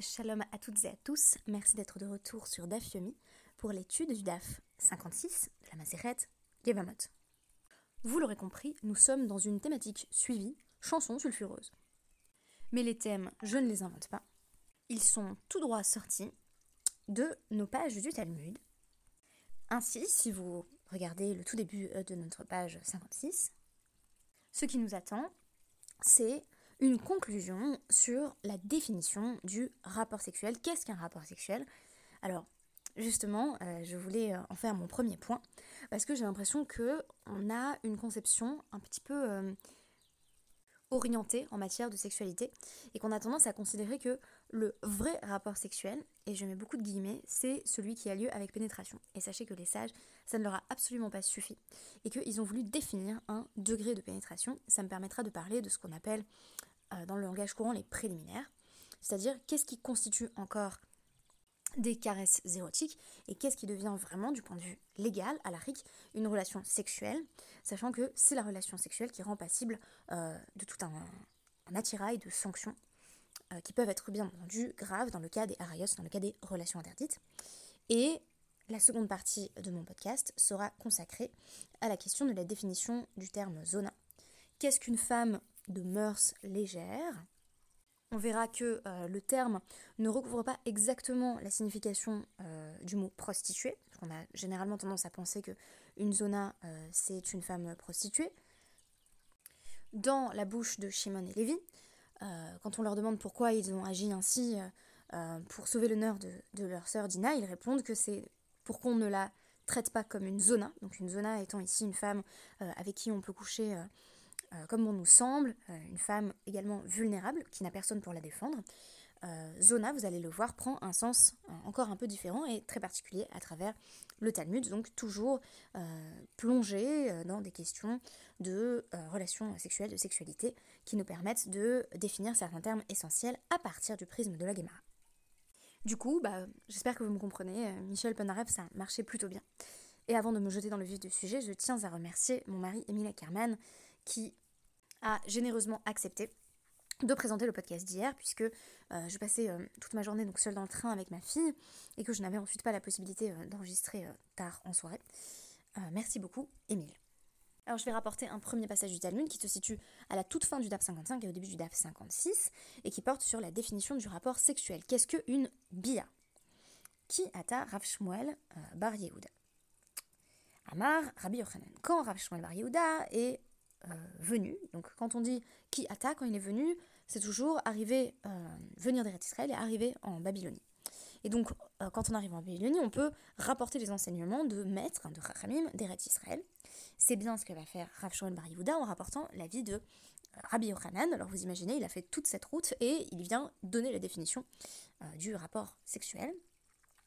Shalom à toutes et à tous, merci d'être de retour sur DAF Yomi pour l'étude du DAF 56 de la Maseret Gevamot. Vous l'aurez compris, nous sommes dans une thématique suivie, chansons sulfureuses. Mais les thèmes, je ne les invente pas. Ils sont tout droit sortis de nos pages du Talmud. Ainsi, si vous regardez le tout début de notre page 56, ce qui nous attend, c'est une conclusion sur la définition du rapport sexuel. Qu'est-ce qu'un rapport sexuel? Alors, justement, euh, je voulais euh, en faire mon premier point parce que j'ai l'impression que on a une conception un petit peu euh, orientée en matière de sexualité et qu'on a tendance à considérer que le vrai rapport sexuel, et je mets beaucoup de guillemets, c'est celui qui a lieu avec pénétration. Et sachez que les sages, ça ne leur a absolument pas suffi et qu'ils ont voulu définir un degré de pénétration. Ça me permettra de parler de ce qu'on appelle dans le langage courant les préliminaires, c'est-à-dire qu'est-ce qui constitue encore des caresses érotiques et qu'est-ce qui devient vraiment du point de vue légal à la RIC une relation sexuelle, sachant que c'est la relation sexuelle qui rend passible euh, de tout un, attirail de sanctions euh, qui peuvent être bien entendu graves dans le cas des arayos, dans le cas des relations interdites. Et la seconde partie de mon podcast sera consacrée à la question de la définition du terme zona. Qu'est-ce qu'une femme de mœurs légères. On verra que euh, le terme ne recouvre pas exactement la signification euh, du mot prostituée. On a généralement tendance à penser que une zona, euh, c'est une femme prostituée. Dans la bouche de Shimon et Lévi, quand on leur demande pourquoi ils ont agi ainsi pour sauver l'honneur de, de, leur sœur Dina, ils répondent que c'est pour qu'on ne la traite pas comme une zona. Donc une zona étant ici une femme avec qui on peut coucher euh, comme on nous semble, euh, une femme également vulnérable, qui n'a personne pour la défendre. Euh, Zona, vous allez le voir, prend un sens encore un peu différent et très particulier à travers le Talmud, donc toujours plongé dans des questions de relations sexuelles, de sexualité, qui nous permettent de définir certains termes essentiels à partir du prisme de la Gemara. Du coup, bah, j'espère que vous me comprenez, Michel Penaref, ça marchait plutôt bien. Et avant de me jeter dans le vif du sujet, je tiens à remercier mon mari Emilia Kerman, qui a généreusement accepté de présenter le podcast d'hier, puisque euh, je passais euh, toute ma journée donc seule dans le train avec ma fille, et que je n'avais ensuite pas la possibilité euh, d'enregistrer tard en soirée. merci beaucoup, Émile. Alors je vais rapporter un premier passage du Talmud qui se situe à la toute fin du DAF 55 et au début du DAF 56, et qui porte sur la définition du rapport sexuel. Qu'est-ce qu'une bia? Qui ata Rav Shmuel Bar Yehuda Amar Rabbi Yochanan. Quand Rav Shmuel Bar Yehuda euh, venu. Donc quand on dit qui attaque, quand il est venu, c'est toujours arriver, euh, venir d'Eretz Israël et arriver en Babylonie. Et donc euh, quand on arrive en Babylonie, on peut rapporter les enseignements de maîtres, hein, de Rachamim, d'Eretz Israël. C'est bien ce que va faire Rav Shmuel Bar Yehuda en rapportant la vie de Rabbi Yochanan. Alors vous imaginez, il a fait toute cette route et il vient donner la définition du rapport sexuel,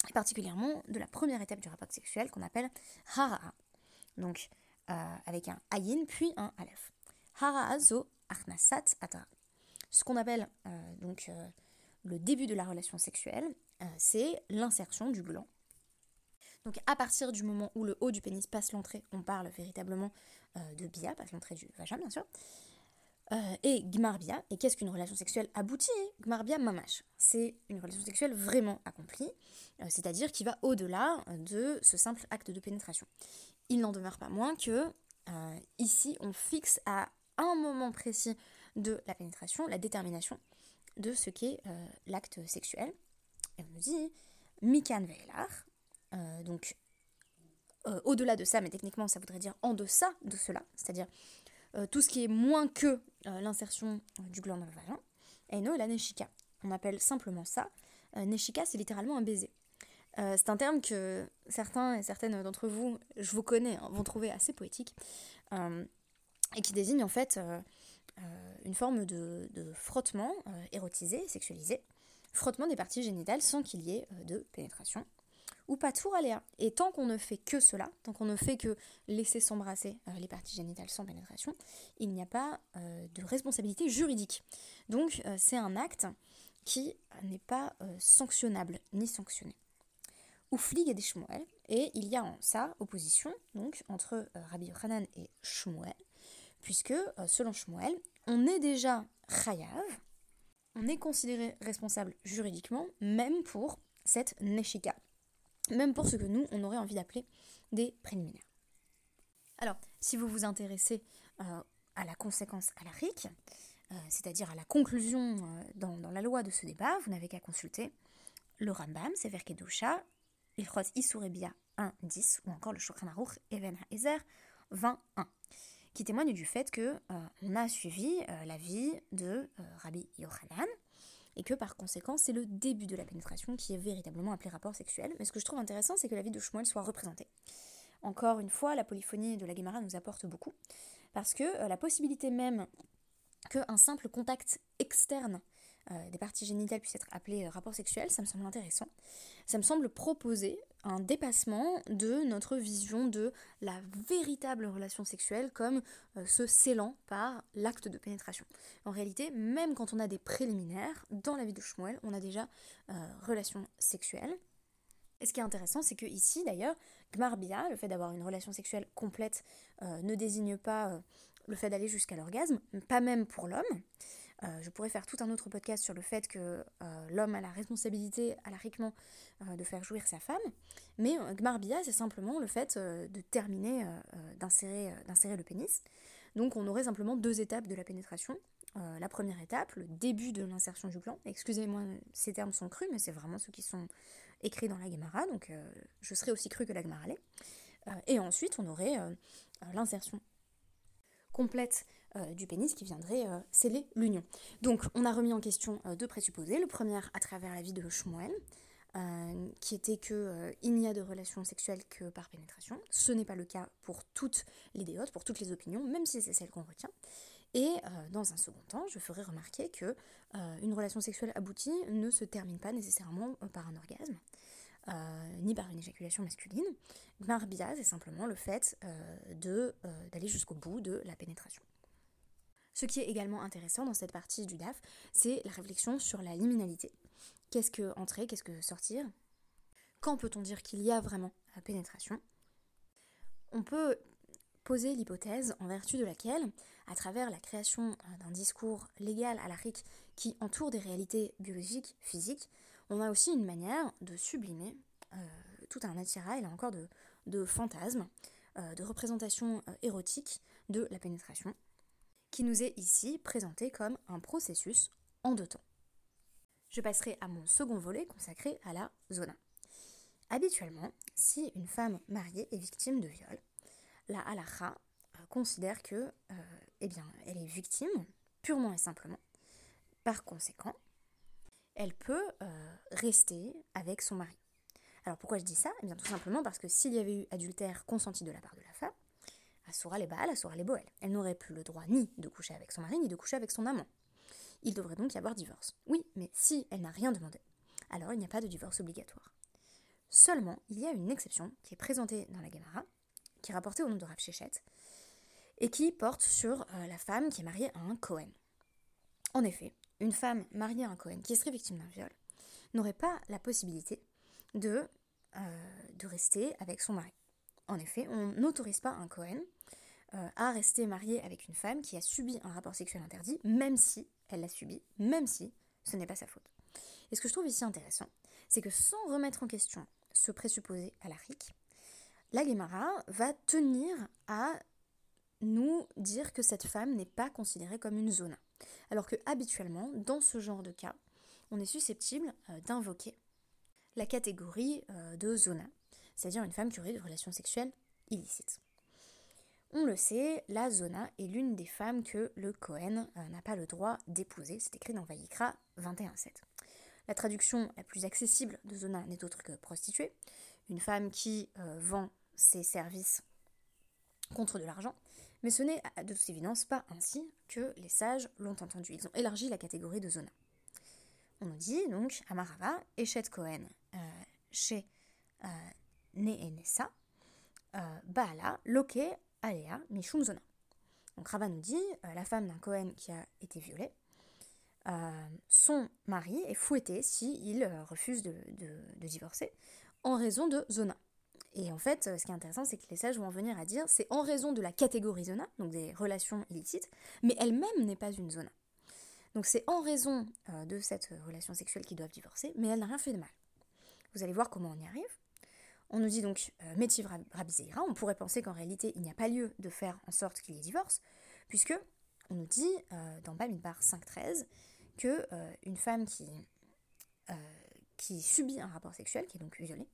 et particulièrement de la première étape du rapport sexuel qu'on appelle Hara'a. Donc euh, avec un ayin puis un aleph. Haraazo arnasat atara. Ce qu'on appelle euh, donc euh, le début de la relation sexuelle, c'est l'insertion du gland. Donc à partir du moment où le haut du pénis passe l'entrée, on parle véritablement de bia, passe l'entrée du vagin bien sûr. et gmarbia, et qu'est-ce qu'une relation sexuelle aboutie Gmarbia mamash, c'est une relation sexuelle vraiment accomplie, c'est-à-dire qui va au-delà de ce simple acte de pénétration il n'en demeure pas moins que euh, ici on fixe à un moment précis de la pénétration la détermination de ce qu'est euh, l'acte sexuel. Et on nous dit Mikan Veilar, euh, donc au-delà de ça, mais techniquement ça voudrait dire en deçà de cela, c'est-à-dire tout ce qui est moins que l'insertion du gland dans le vagin, et non la Neshika. On appelle simplement ça. Neshika, c'est littéralement un baiser. Euh, c'est un terme que certains et certaines d'entre vous, je vous connais, hein, vont trouver assez poétique, euh, et qui désigne en fait euh, une forme de, frottement érotisé, sexualisé, frottement des parties génitales sans qu'il y ait de pénétration, ou pas tout aléa. Et tant qu'on ne fait que cela, tant qu'on ne fait que laisser s'embrasser les parties génitales sans pénétration, il n'y a pas de responsabilité juridique. Donc c'est un acte qui n'est pas sanctionnable ni sanctionné ou et des Shmuel, et il y a en ça opposition donc entre euh, Rabbi Yochanan et Shmuel, puisque euh, selon Shmuel, on est déjà chayav on est considéré responsable juridiquement, même pour cette neshika, même pour ce que nous, on aurait envie d'appeler des préliminaires. Alors, si vous vous intéressez euh, à la conséquence à la RIC, c'est-à-dire à la conclusion dans, la loi de ce débat, vous n'avez qu'à consulter le Rambam, Sever Kedusha, Ilchot Isurebia 1, 10, ou encore le Shulchan Aruch Even HaEzer 21, qui témoigne du fait que on a suivi la vie de Rabbi Yochanan, et que par conséquent c'est le début de la pénétration qui est véritablement appelé rapport sexuel. Mais ce que je trouve intéressant, c'est que la vie de Shmuel soit représentée. Encore une fois, la polyphonie de la Gemara nous apporte beaucoup, parce que euh, la possibilité même qu'un simple contact externe euh, des parties génitales puisse être appelé euh, rapport sexuel, ça me semble intéressant. Ça me semble proposer un dépassement de notre vision de la véritable relation sexuelle comme se scellant par l'acte de pénétration. En réalité, même quand on a des préliminaires, dans la vie de Shmuel, on a déjà relation sexuelle. Et ce qui est intéressant, c'est que ici, d'ailleurs, Gmarbia, le fait d'avoir une relation sexuelle complète, euh, ne désigne pas euh, le fait d'aller jusqu'à l'orgasme, pas même pour l'homme. Euh, je pourrais faire tout un autre podcast sur le fait que l'homme a la responsabilité, alariquement, de faire jouir sa femme. Mais Gmarbia, c'est simplement le fait de terminer, d'insérer le pénis. Donc on aurait simplement deux étapes de la pénétration. la première étape, le début de l'insertion du plan. Excusez-moi, ces termes sont crus, mais c'est vraiment ceux qui sont écrit dans la Gemara, donc euh, je serais aussi cru que la Gemara l'est. Euh, et ensuite, on aurait euh, l'insertion complète du pénis qui viendrait sceller l'union. Donc, on a remis en question deux présupposés. Le premier à travers la vie de Shmuel, qui était que il n'y a de relation sexuelle que par pénétration. Ce n'est pas le cas pour toutes les déotes, pour toutes les opinions, même si c'est celle qu'on retient. Et euh, dans un second temps, je ferai remarquer que euh, une relation sexuelle aboutie ne se termine pas nécessairement euh, par un orgasme, ni par une éjaculation masculine. Marbia, c'est simplement le fait d'aller jusqu'au bout de la pénétration. Ce qui est également intéressant dans cette partie du DAF, c'est la réflexion sur la liminalité. Qu'est-ce que entrer, qu'est-ce que sortir? Quand peut-on dire qu'il y a vraiment la pénétration? On peut poser l'hypothèse en vertu de laquelle, à travers la création euh, d'un discours légal à la RIC qui entoure des réalités biologiques, physiques, on a aussi une manière de sublimer euh, tout un attirail, là encore, de, fantasmes, euh, de représentations érotiques de la pénétration, qui nous est ici présenté comme un processus en deux temps. Je passerai à mon second volet consacré à la zona. Habituellement, si une femme mariée est victime de viol, la halakha euh, considère que, euh, eh bien, elle est victime, purement et simplement. Par conséquent, elle peut euh, rester avec son mari. Alors pourquoi je dis ça? Eh bien tout simplement parce que s'il y avait eu adultère consenti de la part de la femme, Asura les Baal, Asura les Boel. Elle n'aurait plus le droit ni de coucher avec son mari, ni de coucher avec son amant. Il devrait donc y avoir divorce. Oui, mais si elle n'a rien demandé, alors il n'y a pas de divorce obligatoire. Seulement, il y a une exception qui est présentée dans la Gemara, qui est rapporté au nom de Rav et qui porte sur euh, la femme qui est mariée à un Cohen. En effet, une femme mariée à un Cohen qui serait victime d'un viol n'aurait pas la possibilité de, euh, de rester avec son mari. En effet, on n'autorise pas un Cohen euh, à rester marié avec une femme qui a subi un rapport sexuel interdit, même si elle l'a subi, même si ce n'est pas sa faute. Et ce que je trouve ici intéressant, c'est que sans remettre en question ce présupposé à la RIC, va tenir à nous dire que cette femme n'est pas considérée comme une zona. Alors que habituellement, dans ce genre de cas, on est susceptible euh, d'invoquer la catégorie euh, de zona, c'est-à-dire une femme qui aurait des relations sexuelles illicites. On le sait, la zona est l'une des femmes que le Cohen euh, n'a pas le droit d'épouser. C'est écrit dans Vayikra 21.7. La traduction la plus accessible de zona n'est autre que prostituée, une femme qui vend ses services contre de l'argent, mais ce n'est de toute évidence pas ainsi que les sages l'ont entendu. Ils ont élargi la catégorie de zona. On nous dit donc Amarava, Eshet Cohen, euh, chez euh, Neenesa, euh, Baala, Loke, Alea, Mishum Zona. Donc Rava nous dit la femme d'un Cohen qui a été violé, son mari est fouetté s'il refuse de, de divorcer en raison de Zona. Et en fait, ce qui est intéressant, c'est que les sages vont en venir à dire c'est en raison de la catégorie zona, donc des relations illicites, mais elle-même n'est pas une zona. Donc c'est en raison euh, de cette relation sexuelle qu'ils doivent divorcer, mais elle n'a rien fait de mal. Vous allez voir comment on y arrive. On nous dit donc euh, on pourrait penser qu'en réalité il n'y a pas lieu de faire en sorte qu'il y ait divorce, puisque on nous dit euh, dans Bamidbar 5.13 que euh, une femme qui, qui subit un rapport sexuel, qui est donc violée,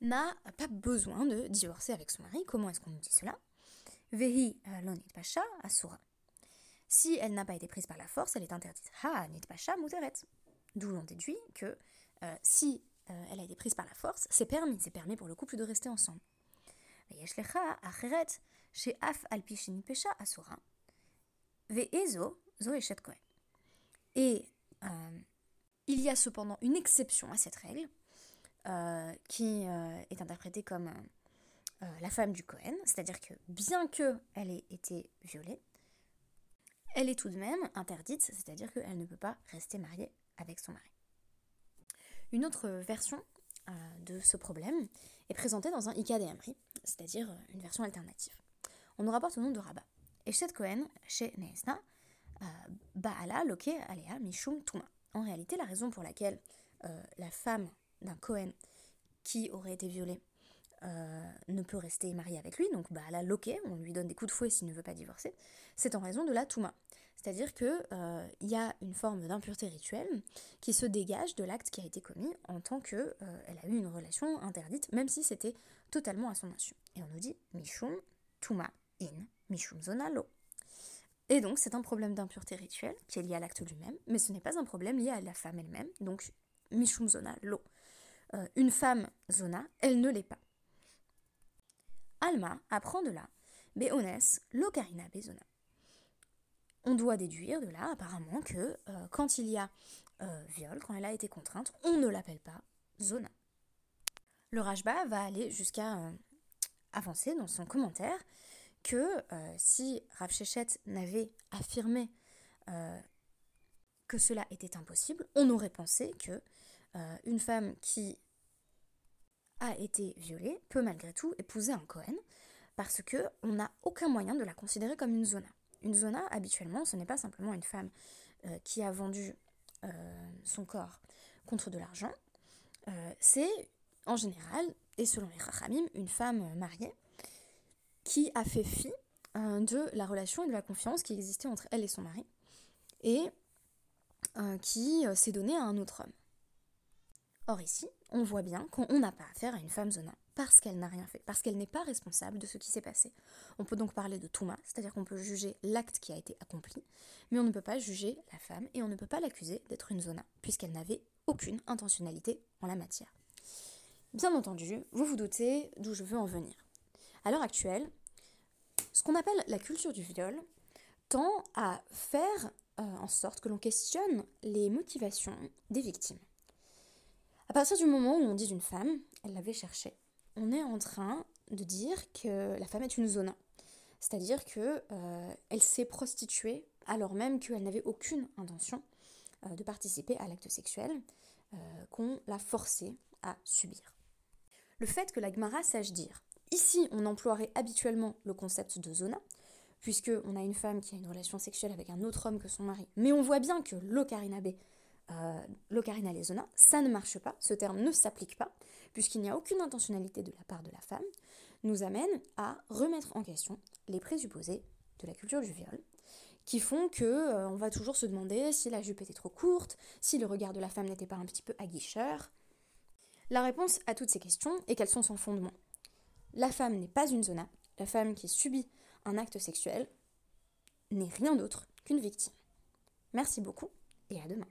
n'a pas besoin de divorcer avec son mari. Comment est-ce qu'on nous dit cela? Vehi lonit pasha asura. Si elle n'a pas été prise par la force, elle est interdite. Ha nit pasha muteret. D'où l'on déduit que si elle a été prise par la force, c'est permis, c'est permis pour le couple de rester ensemble. Et euh, il y a cependant une exception à cette règle, euh, qui euh, est interprétée comme la femme du Cohen, c'est-à-dire que bien qu'elle ait été violée, elle est tout de même interdite, c'est-à-dire qu'elle ne peut pas rester mariée avec son mari. Une autre version de ce problème est présentée dans un Ika c'est-à-dire une version alternative. On nous rapporte au nom de Rabat. Eshet Cohen, chez Neesna, Baala Loke Alea Mishum Tuma. En réalité, la raison pour laquelle la femme d'un Cohen qui aurait été violée ne peut rester mariée avec lui, donc Baala Loke, on lui donne des coups de fouet s'il ne veut pas divorcer, c'est en raison de la Touma. C'est-à-dire qu'il euh, y a une forme d'impureté rituelle qui se dégage de l'acte qui a été commis en tant qu'elle euh, a eu une relation interdite, même si c'était totalement à son insu. Et on nous dit Mishum Tuma in Mishum Zonalo. Et donc c'est un problème d'impureté rituelle qui est lié à l'acte lui-même, mais ce n'est pas un problème lié à la femme elle-même, donc Mishum Zonalo. Euh, une femme Zona, elle ne l'est pas. Alma apprend de là Beones Lokarina Bezona on doit déduire de là apparemment que euh, quand il y a euh, viol, quand elle a été contrainte, on ne l'appelle pas zona. Le Rajba va aller jusqu'à euh, avancer dans son commentaire que si Rav n'avait affirmé que cela était impossible, on aurait pensé que une femme qui a été violée peut malgré tout épouser un Cohen parce que on n'a aucun moyen de la considérer comme une zona. Une zona, habituellement, ce n'est pas simplement une femme euh, qui a vendu euh, son corps contre de l'argent. Euh, c'est, en général, et selon les Rachamim, une femme mariée qui a fait fi de la relation et de la confiance qui existait entre elle et son mari et qui s'est donnée à un autre homme. Or ici, on voit bien qu'on n'a pas affaire à une femme zona parce qu'elle n'a rien fait, parce qu'elle n'est pas responsable de ce qui s'est passé. On peut donc parler de Touma, c'est-à-dire qu'on peut juger l'acte qui a été accompli, mais on ne peut pas juger la femme et on ne peut pas l'accuser d'être une zona, puisqu'elle n'avait aucune intentionnalité en la matière. Bien entendu, vous vous doutez d'où je veux en venir. À l'heure actuelle, ce qu'on appelle la culture du viol tend à faire euh, en sorte que l'on questionne les motivations des victimes. À partir du moment où on dit d'une femme, elle l'avait cherché, on est en train de dire que la femme est une zona. C'est-à-dire qu'elle euh, s'est prostituée alors même qu'elle n'avait aucune intention euh, de participer à l'acte sexuel euh, qu'on l'a forcée à subir. Le fait que la Gemara sache dire, ici on emploierait habituellement le concept de zona, puisque on a une femme qui a une relation sexuelle avec un autre homme que son mari, mais on voit bien que l'ocarinabe, euh, l'ocarina lesona, ça ne marche pas, ce terme ne s'applique pas, puisqu'il n'y a aucune intentionnalité de la part de la femme, nous amène à remettre en question les présupposés de la culture du viol, qui font que euh, on va toujours se demander si la jupe était trop courte, si le regard de la femme n'était pas un petit peu aguicheur. La réponse à toutes ces questions est qu'elles sont sans fondement. La femme n'est pas une zona, la femme qui subit un acte sexuel n'est rien d'autre qu'une victime. Merci beaucoup et à demain.